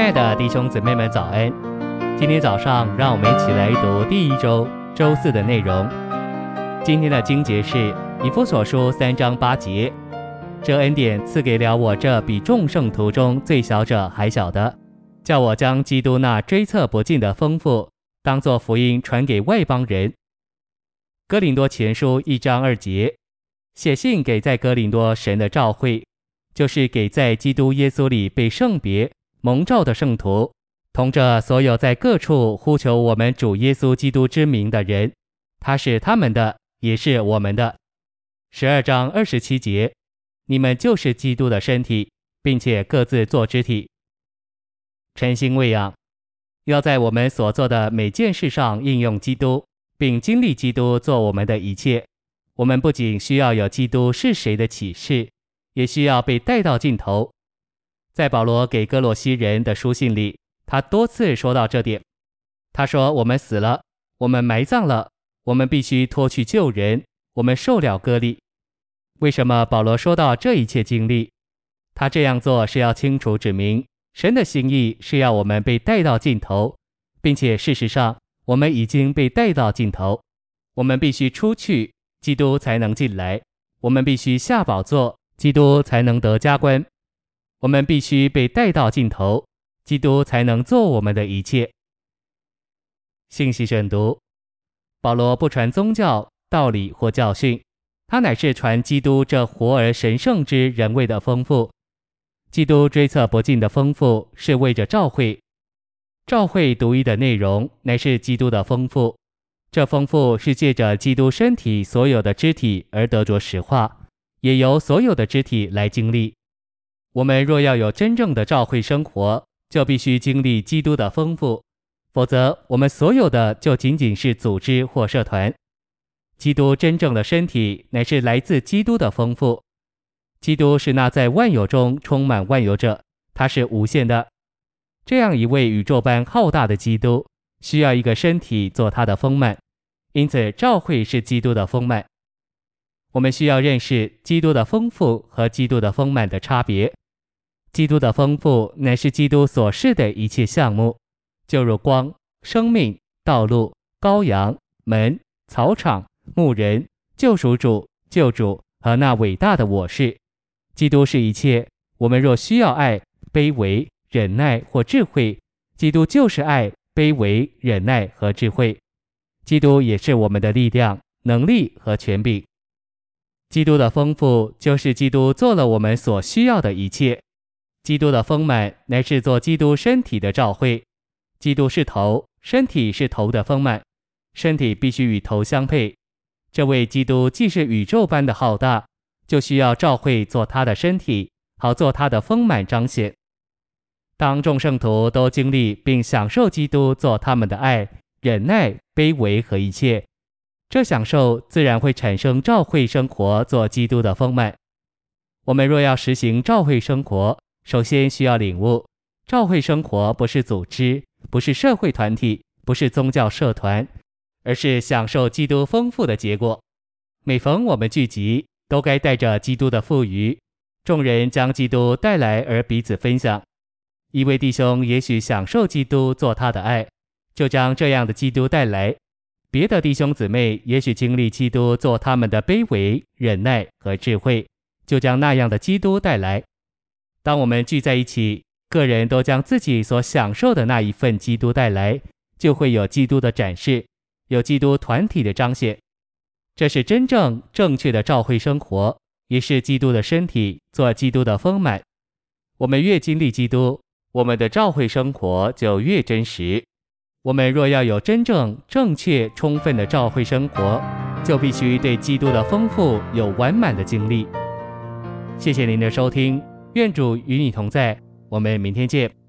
亲爱的弟兄姊妹们，早安！今天早上，让我们一起来读第一周周四的内容。今天的经节是以弗所书三章八节：“这恩典赐给了我这比众圣徒中最小者还小的，叫我将基督那追测不尽的丰富，当作福音传给外邦人。”哥林多前书一章二节，写信给在哥林多神的召会，就是给在基督耶稣里被圣别蒙召的圣徒，同着所有在各处呼求我们主耶稣基督之名的人，他是他们的，也是我们的。十二章二十七节，你们就是基督的身体，并且各自作肢体。诚心喂养，要在我们所做的每件事上应用基督。并经历基督做我们的一切，我们不仅需要有基督是谁的启示，也需要被带到尽头。在保罗给哥罗西人的书信里，他多次说到这点。他说：“我们死了，我们埋葬了，我们必须脱去旧人，我们受了割礼。”为什么保罗说到这一切经历？他这样做是要清楚指明，神的心意是要我们被带到尽头，并且事实上。我们已经被带到尽头，我们必须出去，基督才能进来；我们必须下宝座，基督才能得加冠；我们必须被带到尽头，基督才能做我们的一切。信息选读：保罗不传宗教、道理或教训，他乃是传基督这活而神圣之人位的丰富。基督追测不尽的丰富，是为着召会。召会独一的内容乃是基督的丰富，这丰富是借着基督身体所有的肢体而得着实化，也由所有的肢体来经历。我们若要有真正的召会生活，就必须经历基督的丰富，否则我们所有的就仅仅是组织或社团。基督真正的身体乃是来自基督的丰富，基督是那在万有中充满万有者，他是无限的。这样一位宇宙般浩大的基督，需要一个身体做他的丰满，因此召会是基督的丰满。我们需要认识基督的丰富和基督的丰满的差别。基督的丰富乃是基督所示的一切项目，就如光、生命、道路、羔羊、门、草场、牧人、救赎主、救主和那伟大的我是。基督是一切。我们若需要爱、卑微。忍耐或智慧，基督就是爱、卑微、忍耐和智慧。基督也是我们的力量、能力和权柄。基督的丰富就是基督做了我们所需要的一切。基督的丰满乃是做基督身体的照会。基督是头，身体是头的丰满，身体必须与头相配。这位基督既是宇宙般的浩大，就需要照会做他的身体，好做他的丰满彰显。当众圣徒都经历并享受基督做他们的爱、忍耐、卑微和一切，这享受自然会产生照会生活做基督的丰满。我们若要实行照会生活，首先需要领悟，召会生活不是组织，不是社会团体，不是宗教社团，而是享受基督丰富的结果。每逢我们聚集，都该带着基督的富余，众人将基督带来而彼此分享。一位弟兄也许享受基督做他的爱，就将这样的基督带来；别的弟兄姊妹也许经历基督做他们的卑微、忍耐和智慧，就将那样的基督带来。当我们聚在一起，个人都将自己所享受的那一份基督带来，就会有基督的展示，有基督团体的彰显。这是真正正确的召会生活，也是基督的身体做基督的丰满。我们越经历基督，我们的召会生活就越真实。我们若要有真正正确、充分的召会生活，就必须对基督的丰富有完满的经历。谢谢您的收听，愿主与你同在，我们明天见。